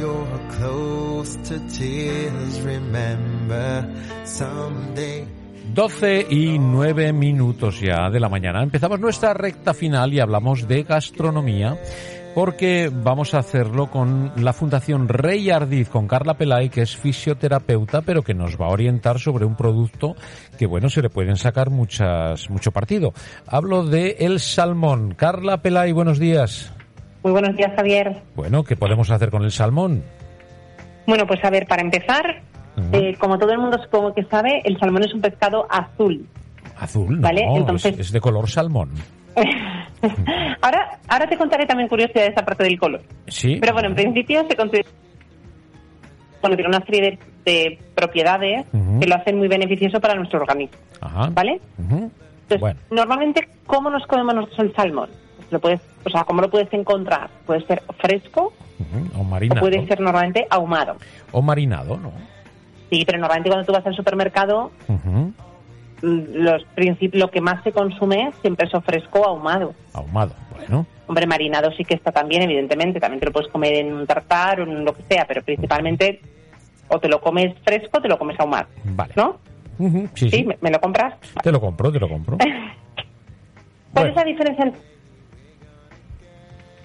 you're close to tears, remember someday. 12 y 9 minutos ya de la mañana. Empezamos nuestra recta final y hablamos de gastronomía porque vamos a hacerlo con la Fundación Rey Ardiz, con Carla Pelay, que es fisioterapeuta, pero que nos va a orientar sobre un producto que, bueno, se le pueden sacar muchas, mucho partido. Hablo de el salmón. Carla Pelay, buenos días. Muy buenos días, Javier. Bueno, ¿qué podemos hacer con el salmón? Bueno, pues a ver, para empezar, eh, como todo el mundo supongo que sabe, el salmón es un pescado azul. Azul, no, Entonces- es, de color salmón. ahora, ahora te contaré también curiosidades aparte del color. Sí. Pero bueno, en principio se considera bueno, tiene una serie de, de propiedades que lo hacen muy beneficioso para nuestro organismo. Ajá. ¿Vale? Entonces, Bueno. normalmente, ¿cómo nos comemos nosotros el salmón? Lo puedes, o sea, ¿cómo lo puedes encontrar? Puede ser fresco. O o marinado. puede ser normalmente ahumado. O marinado, ¿no? Sí, pero normalmente cuando tú vas al supermercado, Ujú. mm, los princip- lo que más se consume siempre es o fresco o ahumado. Ahumado. Bueno. Hombre, marinado sí que está también, evidentemente. También te lo puedes comer en un tartar o en lo que sea, pero principalmente o te lo comes fresco o te lo comes ahumado. Vale. ¿No? Sí, ¿Sí? sí. ¿Me, me lo compras? Te lo compro, te lo compro. ¿Cuál Bueno. es la diferencia?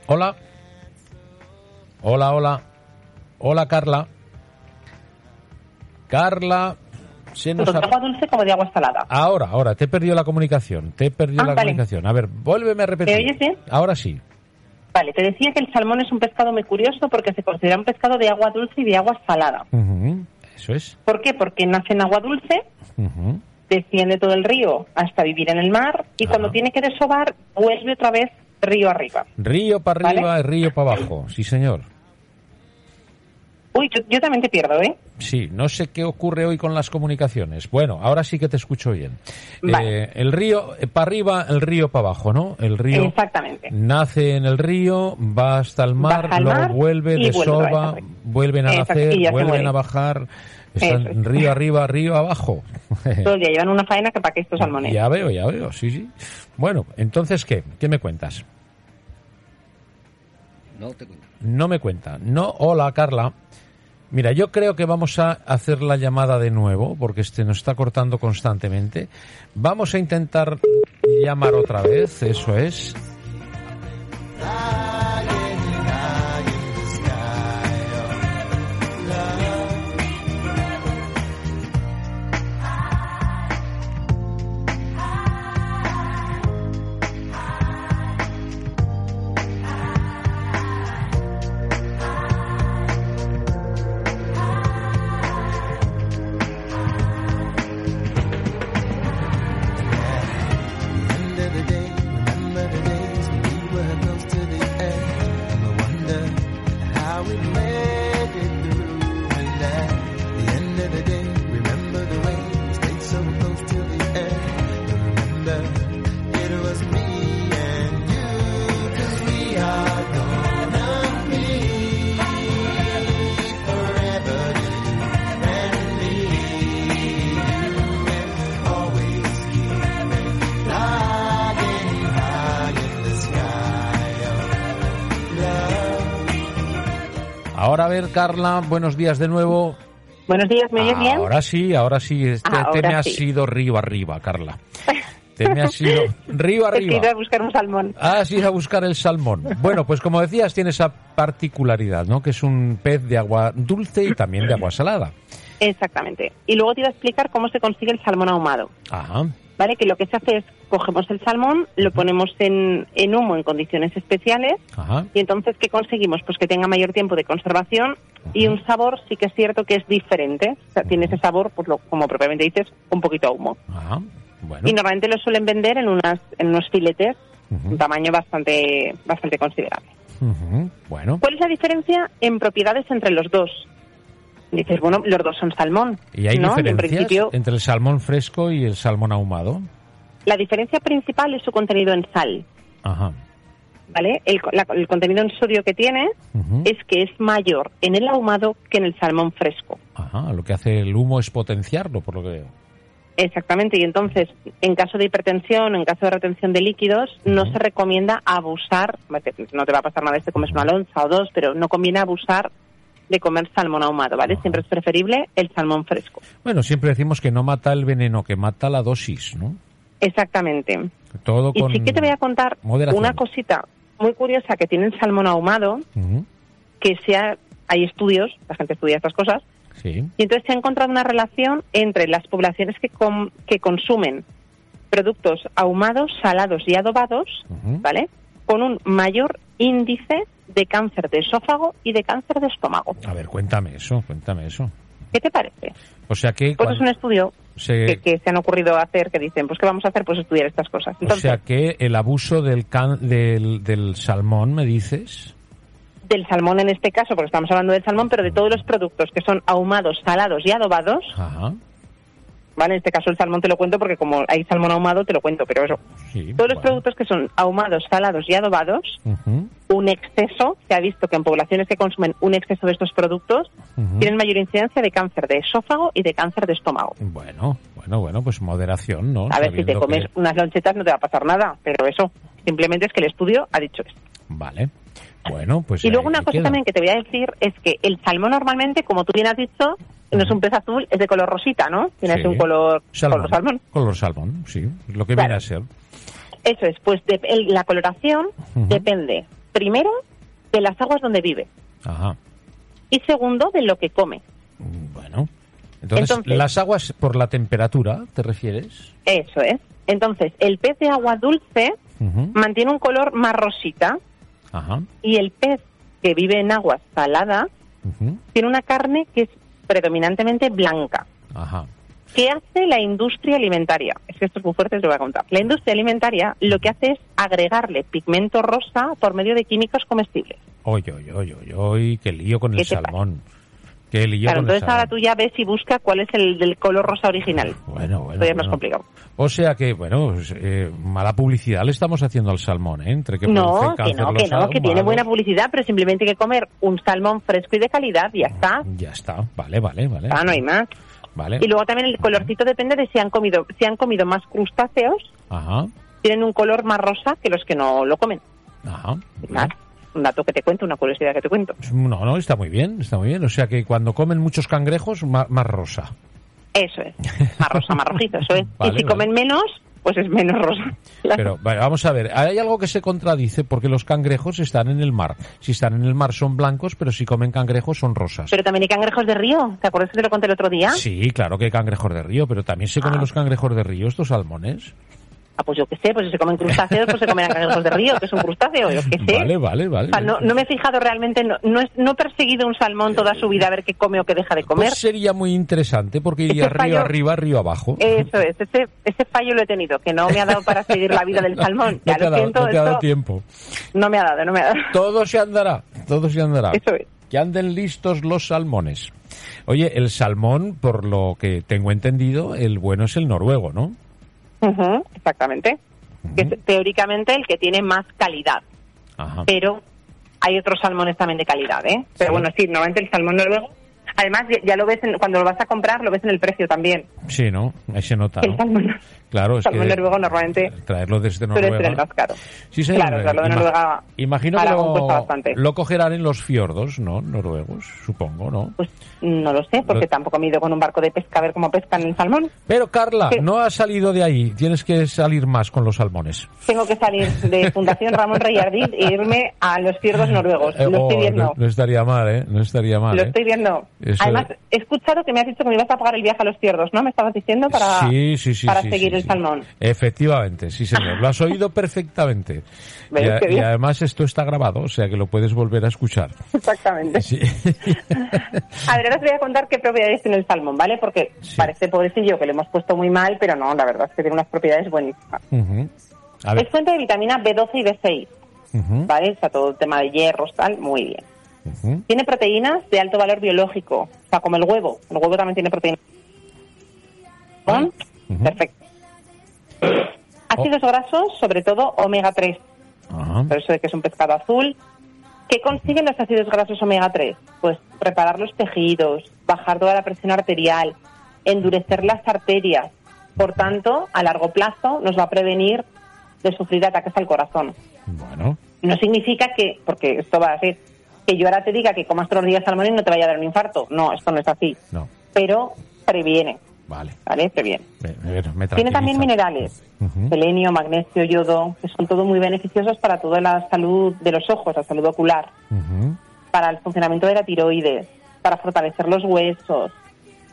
Hola. Hola, hola. Hola, Carla. Carla. Se nos ha- de agua dulce como de agua salada. Ahora, ahora, te he perdido la comunicación. Te he perdido Ah, la vale. comunicación. A ver, vuélveme a repetir. ¿Me oyes bien? Ahora sí. Vale, te decía que el salmón es un pescado muy curioso porque se considera un pescado de agua dulce y de agua salada. Eso es. ¿Por qué? Porque nace en agua dulce, desciende todo el río hasta vivir en el mar y cuando tiene que desovar vuelve otra vez río arriba. Río para ¿Vale? arriba y río para abajo. Sí, señor. Uy, yo, yo también te pierdo, ¿eh? Sí, no sé qué ocurre hoy con las comunicaciones. Bueno, ahora sí que te escucho bien. Vale. Eh, el río para arriba, el río para abajo, ¿no? El río Exactamente. nace en el río, va hasta el mar, Baja luego mar vuelve, desova, vuelven a nacer, ya vuelven a bajar. Están Eso río arriba, río abajo. Todo el día llevan una faena que para que estos salmones. ya veo, ya veo, sí, sí. Bueno, entonces, ¿qué? ¿Qué me cuentas? No te cuento. No me cuenta. No, hola, Carla. Mira, yo creo que vamos a hacer la llamada de nuevo, porque este nos está cortando constantemente. Vamos a intentar llamar otra vez, eso es. Ahora a ver, Carla, buenos días de nuevo. Buenos días, ¿me oyes bien? Ahora sí, ahora sí. Este, te Ahora me has sí. ido río arriba, Carla. Te me has ido río Es que he arriba. a buscar un salmón. Has ido a buscar el salmón. Bueno, pues como decías, tiene esa particularidad, ¿no? Que es un pez de agua dulce y también de agua salada. Exactamente. Y luego te iba a explicar cómo se consigue el salmón ahumado. Ajá. ¿Vale? Que lo que se hace es cogemos el salmón, lo ponemos en, en humo en condiciones especiales Ajá. y entonces ¿qué conseguimos? Pues que tenga mayor tiempo de conservación y un sabor sí que es cierto que es diferente. O sea, tiene ese sabor, pues lo, como propiamente dices, un poquito a humo. Ajá. Bueno. Y normalmente lo suelen vender en unas en unos filetes, un tamaño bastante bastante considerable. Bueno. ¿Cuál es la diferencia en propiedades entre los dos? Dices, bueno, los dos son salmón. ¿Y hay ¿no? En diferencias principio, entre el salmón fresco y el salmón ahumado? la diferencia principal es su contenido en sal. Ajá. ¿Vale? El, la- el contenido en sodio que tiene es que es mayor en el ahumado que en el salmón fresco. Ajá. Lo que hace el humo es potenciarlo, por lo que veo. Exactamente, y entonces, en caso de hipertensión, en caso de retención de líquidos, no se recomienda abusar, no te va a pasar nada si te comes una lonza o dos, pero no conviene abusar de comer salmón ahumado, ¿vale? Ajá. Siempre es preferible el salmón fresco. Bueno, siempre decimos que no mata el veneno, que mata la dosis, ¿no? Exactamente. Todo Y con sí que te voy a contar moderación. una cosita muy curiosa que tiene el salmón ahumado, Ujú, que sea, hay estudios, la gente estudia estas cosas, Sí. y entonces se ha encontrado una relación entre las poblaciones que, com- que consumen productos ahumados, salados y adobados. ¿vale? Con un mayor índice de cáncer de esófago y de cáncer de estómago. A ver, cuéntame eso, cuéntame eso. ¿Qué te parece? O sea que, Pues es un estudio se- que, que se han ocurrido hacer, que dicen, pues ¿qué vamos a hacer? Pues estudiar estas cosas. o sea que el abuso del, can- del, del salmón, me dices. del salmón en este caso, porque estamos hablando del salmón, pero de todos los productos que son ahumados, salados y adobados, Ajá. ¿Vale? En este caso el salmón te lo cuento porque como hay salmón ahumado te lo cuento, pero eso. Sí. Todos los productos que son ahumados, salados y adobados, un exceso, se ha visto que en poblaciones que consumen un exceso de estos productos, tienen mayor incidencia de cáncer de esófago y de cáncer de estómago. Bueno, bueno, bueno, pues moderación, ¿no? A ver, si te comes que- unas lonchetas no te va a pasar nada, pero eso, simplemente es que el estudio ha dicho esto. Vale. Bueno, pues y luego una cosa queda. también que te voy a decir es que el salmón normalmente, como tú bien has dicho, no es un pez azul, es de color rosita, ¿no? Tiene Sí. un color Salmón. color salmón. Color salmón, sí. Lo que Claro. viene a ser. Eso es, pues de- el- la coloración depende, primero, de las aguas donde vive Ajá. y segundo, de lo que come. Bueno. Entonces, Entonces- las aguas por la temperatura, ¿te refieres? Eso es. Entonces, el pez de agua dulce mantiene un color más rosita Ajá. y el pez que vive en agua salada tiene una carne que es predominantemente blanca. Ajá. ¿Qué hace la industria alimentaria? Es que esto es muy fuerte, lo voy a contar. La industria alimentaria lo que hace es agregarle pigmento rosa por medio de químicos comestibles. Oye, oye, oye, oye, qué lío con el ¿Qué Claro, entonces ahora salmón. tú ya ves y busca cuál es el del color rosa original. Bueno, bueno. Ya es más complicado. O sea que, bueno, pues, eh, mala publicidad le estamos haciendo al salmón, ¿eh? Entre que No, que no, que no, que tiene buena publicidad, pero simplemente hay que comer un salmón fresco y de calidad ya está. Ya está, vale, vale, vale. Ah, no hay más. Vale. Y luego también el colorcito depende de si han comido, si han comido más crustáceos, Ajá, tienen un color más rosa que los que no lo comen. ajá. Más. Un dato que te cuento, una curiosidad que te cuento. No, no, está muy bien, está muy bien. O sea que cuando comen muchos cangrejos, más, rosa. Eso es. Más rosa, más rojizo, eso es. Vale, y si vale. comen menos, pues es menos rosa. Pero vale, vamos a ver, hay algo que se contradice porque los cangrejos están en el mar. Si están en el mar son blancos, pero si comen cangrejos son rosas. Pero también hay cangrejos de río. ¿Te acuerdas que te lo conté el otro día? Sí, claro que hay cangrejos de río, pero también se comen Ah. los cangrejos de río, estos salmones. Ah, pues yo qué sé, pues si se comen crustáceos, pues se comen cangrejos de río, que es un crustáceo, yo qué sé. Vale, vale, vale. O sea, no, no me he fijado realmente, no, no, no he perseguido un salmón toda su vida a ver qué come o qué deja de comer. Pues sería muy interesante porque iría Ese río fallo- arriba, río abajo. Eso es, ese, ese fallo lo he tenido, que no me ha dado para seguir la vida del salmón. no Ya te ha lo dado, siento, no te ha dado esto tiempo. no me ha dado, no me ha dado. Todo se andará, todo se andará. Eso es. Que anden listos los salmones. Oye, el salmón, por lo que tengo entendido, el bueno es el noruego, ¿no? Exactamente. Que es teóricamente el que tiene más calidad, Ajá. pero hay otros salmones también de calidad, ¿eh? Pero Sí. bueno, sí, normalmente el salmón noruego, además ya, lo ves en- cuando lo vas a comprar, lo ves en el precio también. Sí, ¿no? Ahí se nota, salmón, Claro, es que noruego normalmente traerlo desde suele ser Noruega. más caro. Sí, señor. Claro, claro, lo de Noruega Imagino que lo, lo cogerán en los fiordos, ¿no? Noruegos, supongo, ¿no? Pues no lo sé, porque Lo- tampoco me he ido con un barco de pesca a ver cómo pescan el salmón. Pero Carla, Sí. no has salido de ahí. Tienes que salir más con los salmones. Tengo que salir de Fundación Ramón Reyardit e irme a los fiordos noruegos. Eh, Lo estoy oh, viendo. No, no estaría mal, ¿eh? No estaría mal. Lo ¿eh? estoy viendo. Eso Además, es- he escuchado que me has dicho que me ibas a pagar el viaje a los fiordos, ¿no? Me estabas diciendo para, sí, sí, para seguir el. Salmón. Efectivamente, sí, señor. Lo has oído perfectamente. Y, a- además esto está grabado, o sea que lo puedes volver a escuchar. Exactamente. Sí. A ver, ahora os voy a contar qué propiedades tiene el salmón, ¿vale? Porque Sí. parece pobrecillo que le hemos puesto muy mal, pero no, la verdad es que tiene unas propiedades buenísimas. A Es fuente de vitamina B12 y B6, Ujú, ¿vale? O sea, todo el tema de hierros, tal, muy bien. Tiene proteínas de alto valor biológico, o sea, como el huevo. El huevo también tiene proteínas. Ujú. Perfecto. Ácidos grasos, sobre todo omega 3, Ajá. por eso de que es un pescado azul. ¿Qué consiguen los ácidos grasos omega 3? Pues reparar los tejidos, bajar toda la presión arterial, endurecer las arterias. Por tanto, a largo plazo nos va a prevenir de sufrir ataques al corazón. Bueno. No significa que, porque esto va a ser, Que yo ahora te diga que comas todos los días salmón y no te vaya a dar un infarto. No, esto no es así. No, Pero previene, vale. ¿vale? Me- me Tiene también minerales, Ujú. selenio, magnesio, yodo, que son todo muy beneficiosos para toda la salud de los ojos, la salud ocular, para el funcionamiento de la tiroides, para fortalecer los huesos.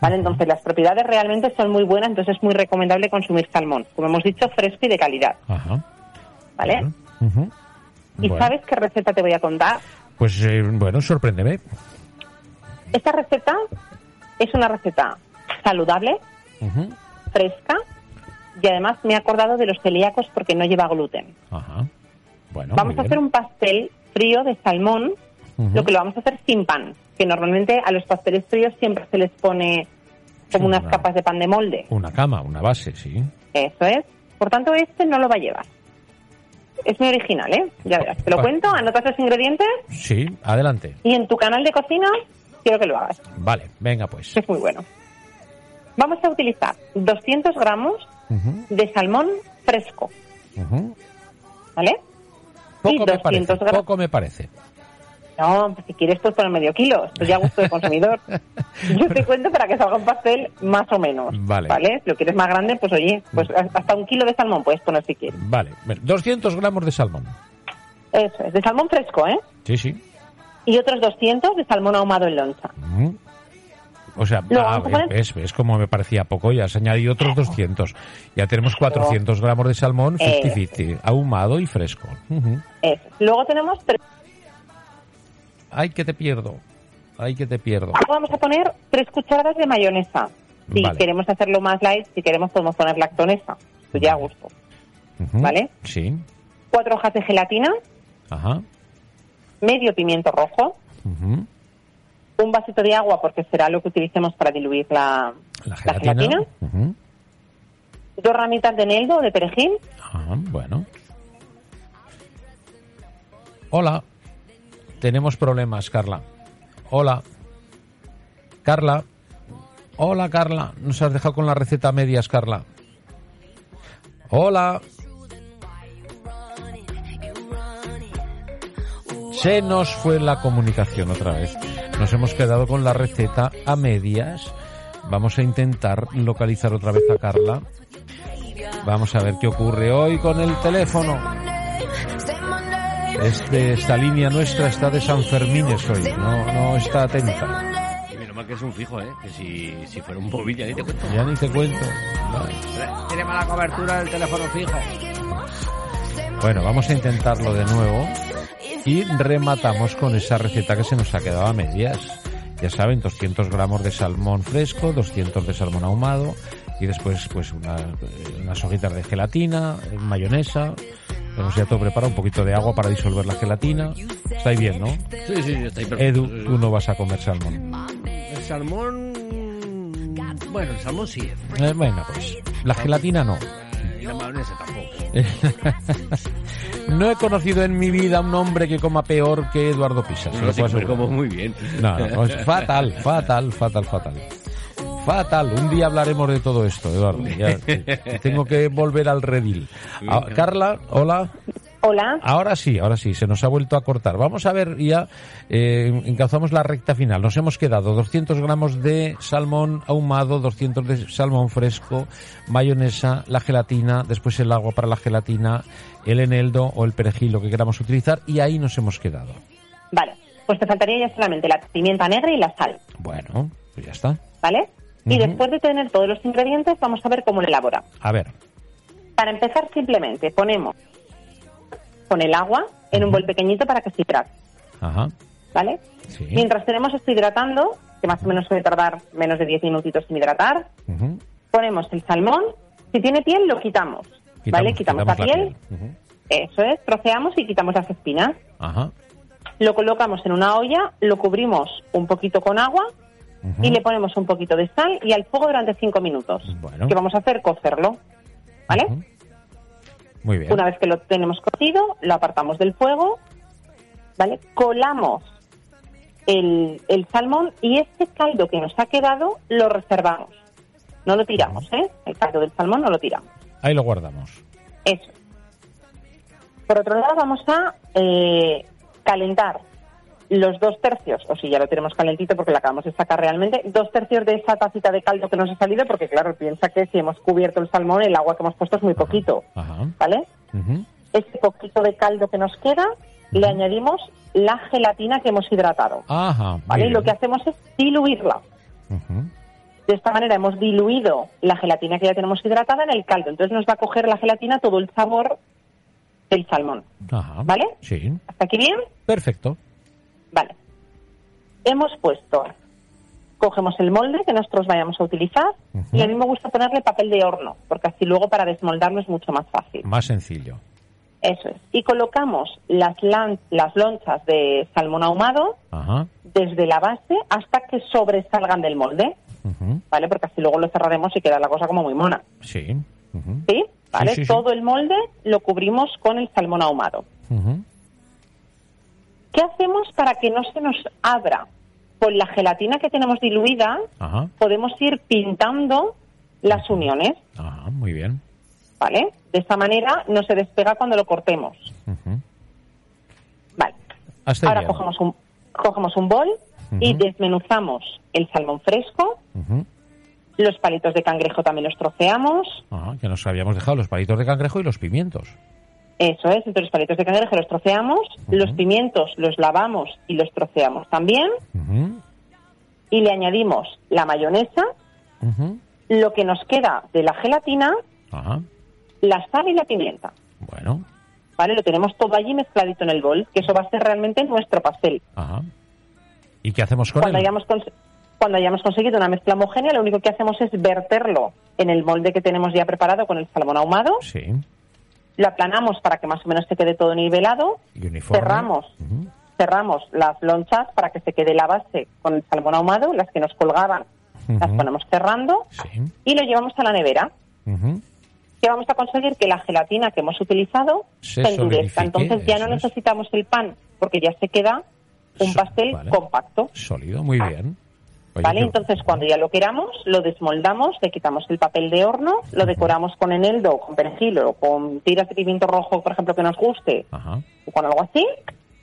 ¿Vale? Entonces, las propiedades realmente son muy buenas, entonces es muy recomendable consumir salmón, como hemos dicho, fresco y de calidad. ¿Vale? ¿Y Bueno. sabes qué receta te voy a contar? Pues eh, bueno, sorpréndeme. Esta receta es una receta saludable, fresca, y además me he acordado de los celíacos porque no lleva gluten. Ajá. Bueno, Vamos a hacer un pastel frío de salmón, lo que lo vamos a hacer sin pan, que normalmente a los pasteles fríos siempre se les pone como unas una- capas de pan de molde. Una cama, una base, sí. Eso es. Por tanto, este no lo va a llevar. Es muy original, ¿eh? Ya verás. Te lo cuento, anotas los ingredientes Sí, adelante. y en tu canal de cocina quiero que lo hagas, Vale, venga pues. es muy bueno. Vamos a utilizar 200 gramos de salmón fresco. ¿vale? y Poco me parece, 200 gramos. poco me parece. No, pues si quieres pues poner medio kilo, esto ya gusto del consumidor. Yo te cuento para que salga un pastel más o menos, Vale. Si lo quieres más grande, pues oye, pues hasta un kilo de salmón puedes poner si quieres. Vale, bueno, 200 gramos de salmón. Eso es, de salmón fresco, ¿eh? Sí, sí. Y otros 200 de salmón ahumado en loncha. Ujú. O sea, Lo ah, ves, ves como me parecía poco, ya has añadido otros 200. Ya tenemos 400 gramos de salmón Eh. 50-50, ahumado y fresco. Eso. Luego tenemos. Ay, que te pierdo. Ay, que te pierdo. Vamos a poner tres cucharadas de mayonesa. Si Vale. queremos hacerlo más light, si queremos podemos poner lactonesa. Esto ya a gusto. ¿Vale? Sí. Cuatro hojas de gelatina, Ajá. medio pimiento rojo. Un vasito de agua porque será lo que utilicemos para diluir la, La la gelatina. dos ramitas de eneldo de perejil, Ajá, bueno. Hola. Tenemos problemas, Carla. Hola. Carla. Hola, Carla. Nos has dejado con la receta a medias, Carla. Hola. Se nos fue la comunicación otra vez. Nos hemos quedado con la receta a medias. Vamos a intentar localizar otra vez a Carla. Vamos a ver qué ocurre hoy con el teléfono. Este, esta línea nuestra está de San Fermines hoy, no, no está atenta. Y menos mal que es un fijo, ¿eh? Que si, si fuera un móvil ya ni te cuento. Ya ni te cuento. Vale. Tiene mala cobertura el teléfono fijo. Bueno, vamos a intentarlo de nuevo y rematamos con esa receta que se nos ha quedado a medias. Ya saben, 200 gramos de salmón fresco, 200 de salmón ahumado y después pues una- unas hojitas de gelatina, eh, mayonesa. Tenemos ya todo preparado, un poquito de agua para disolver la gelatina. Estáis bien, ¿no? Sí, sí, sí, está ahí perfecto. Edu, tú no vas a comer salmón. El salmón... Bueno, el salmón sí. Eh, bueno, pues la gelatina no. Y la mayonesa. No he conocido en mi vida un hombre que coma peor que Eduardo Pisa. se lo No asegurar. como muy bien. No, no, no, es fatal, fatal, fatal, fatal. Fatal. Un día hablaremos de todo esto, Eduardo. Ya, tengo que volver al redil. Ah, Carla, hola. Hola, Ahora sí, ahora sí, se nos ha vuelto a cortar. Vamos a ver ya, eh, encauzamos la recta final. Nos hemos quedado 200 gramos de salmón ahumado, 200 de salmón fresco, mayonesa, la gelatina, después el agua para la gelatina, el eneldo o el perejil, lo que queramos utilizar, y ahí nos hemos quedado. vale. Pues te faltaría ya solamente la pimienta negra y la sal, Bueno, pues ya está. ¿vale? Y después de tener todos los ingredientes, vamos a ver cómo lo elaboramos. A ver, Para empezar, simplemente ponemos con el agua en un bol pequeñito para que se hidrate, ajá, ¿vale? sí. Mientras tenemos esto hidratando, que más o menos suele tardar menos de 10 minutitos en hidratar, ponemos el salmón. Si tiene piel, lo quitamos, ¿vale? Quitamos, la, piel, eso es, troceamos y quitamos las espinas. Ajá. Lo colocamos en una olla, lo cubrimos un poquito con agua y le ponemos un poquito de sal y al fuego durante 5 minutos. Bueno. Que vamos a hacer cocerlo, ¿vale? Ujú. Muy bien. Una vez que lo tenemos cocido, lo apartamos del fuego, ¿vale? Colamos el, el salmón y este caldo que nos ha quedado lo reservamos. No lo tiramos, ¿eh? El caldo del salmón no lo tiramos. Ahí lo guardamos. Eso. Por otro lado, vamos a eh, calentar los dos tercios, o si ya lo tenemos calentito porque lo acabamos de sacar realmente, dos tercios de esa tacita de caldo que nos ha salido, porque claro, piensa que si hemos cubierto el salmón, el agua que hemos puesto es muy poquito, Ajá. ¿vale? Ujú. Este poquito de caldo que nos queda, le añadimos la gelatina que hemos hidratado, Ajá. ¿vale? Y lo que hacemos es diluirla. De esta manera hemos diluido la gelatina que ya tenemos hidratada en el caldo, entonces nos va a coger la gelatina todo el sabor del salmón, Ajá. ¿vale? Sí. ¿Hasta aquí bien? Perfecto. Vale. Hemos puesto, cogemos el molde que nosotros vayamos a utilizar y a mí me gusta ponerle papel de horno, porque así luego para desmoldarlo es mucho más fácil. Más sencillo. Eso es. Y colocamos las, lan- las lonchas de salmón ahumado desde la base hasta que sobresalgan del molde. ¿vale? Porque así luego lo cerraremos y queda la cosa como muy mona. Sí. ¿Sí? ¿Vale? sí, sí. Todo el molde lo cubrimos con el salmón ahumado. ¿Qué hacemos para que no se nos abra? Con la gelatina que tenemos diluida, Ajá. podemos ir pintando las uniones, Ajá. Muy bien. ¿vale? De esta manera no se despega cuando lo cortemos. Vale. Hasta Ahora cogemos un, cogemos un bol y desmenuzamos el salmón fresco, los palitos de cangrejo también los troceamos, Ajá, que nos habíamos dejado los palitos de cangrejo y los pimientos. Eso es, entonces los palitos de cangrejo los troceamos, los pimientos los lavamos y los troceamos también, y le añadimos la mayonesa, lo que nos queda de la gelatina, la sal y la pimienta. Bueno. ¿Vale? Lo tenemos todo allí mezcladito en el bol, que eso va a ser realmente nuestro pastel. Ajá. ¿Y qué hacemos con Cuando él? hayamos, cons- cuando hayamos conseguido una mezcla homogénea, lo único que hacemos es verterlo en el molde que tenemos ya preparado con el salmón ahumado, Sí. Lo aplanamos para que más o menos se quede todo nivelado, cerramos, cerramos las lonchas para que se quede la base con el salmón ahumado, las que nos colgaban las ponemos cerrando Sí. y lo llevamos a la nevera. Ujú. que vamos a conseguir que la gelatina que hemos utilizado Se se, endurezca. Entonces ya no es. necesitamos el pan, porque ya se queda un So- pastel vale. compacto. Sólido, muy bien. Oye, ¿Vale? qué- Entonces cuando ya lo queramos, lo desmoldamos, le quitamos el papel de horno, lo decoramos con eneldo, con perejil o con tiras de pimiento rojo, por ejemplo, que nos guste, Ajá. o con algo así,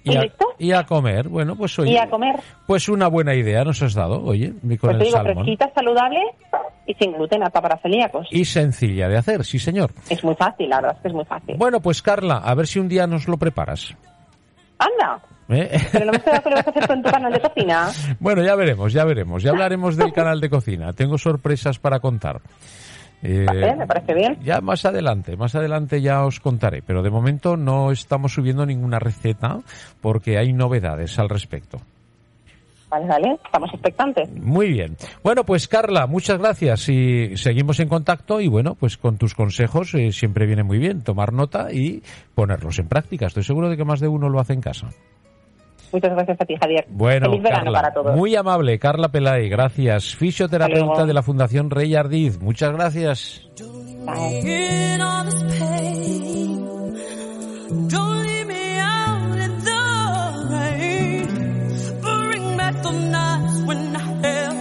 y, Y a, listo. y a comer. Bueno, pues oye. Y a comer. Pues una buena idea nos has dado, oye, con Pues te el digo, salmón. fresquita, saludable y sin gluten, apta para celíacos. Y sencilla de hacer, sí señor. Es muy fácil, la verdad es que es muy fácil. Bueno, pues Carla, a ver si un día nos lo preparas. Anda, ¿eh? pero no me estoy que lo vas a hacer con tu canal de cocina. Bueno, ya veremos, ya veremos. Ya hablaremos del canal de cocina. Tengo sorpresas para contar. Eh, Vale, me parece bien. Ya más adelante, más adelante ya os contaré, pero de momento no estamos subiendo ninguna receta porque hay novedades al respecto. Vale, vale, estamos expectantes. Muy bien. Bueno, pues Carla, muchas gracias y seguimos en contacto y bueno, pues con tus consejos eh, siempre viene muy bien tomar nota y ponerlos en práctica. Estoy seguro de que más de uno lo hace en casa. Muchas gracias a ti, Javier. Bueno, Feliz verano Carla, para todos. Muy amable, Carla Pelay, gracias. Fisioterapeuta de la Fundación Rey Ardiz, muchas gracias. Bye.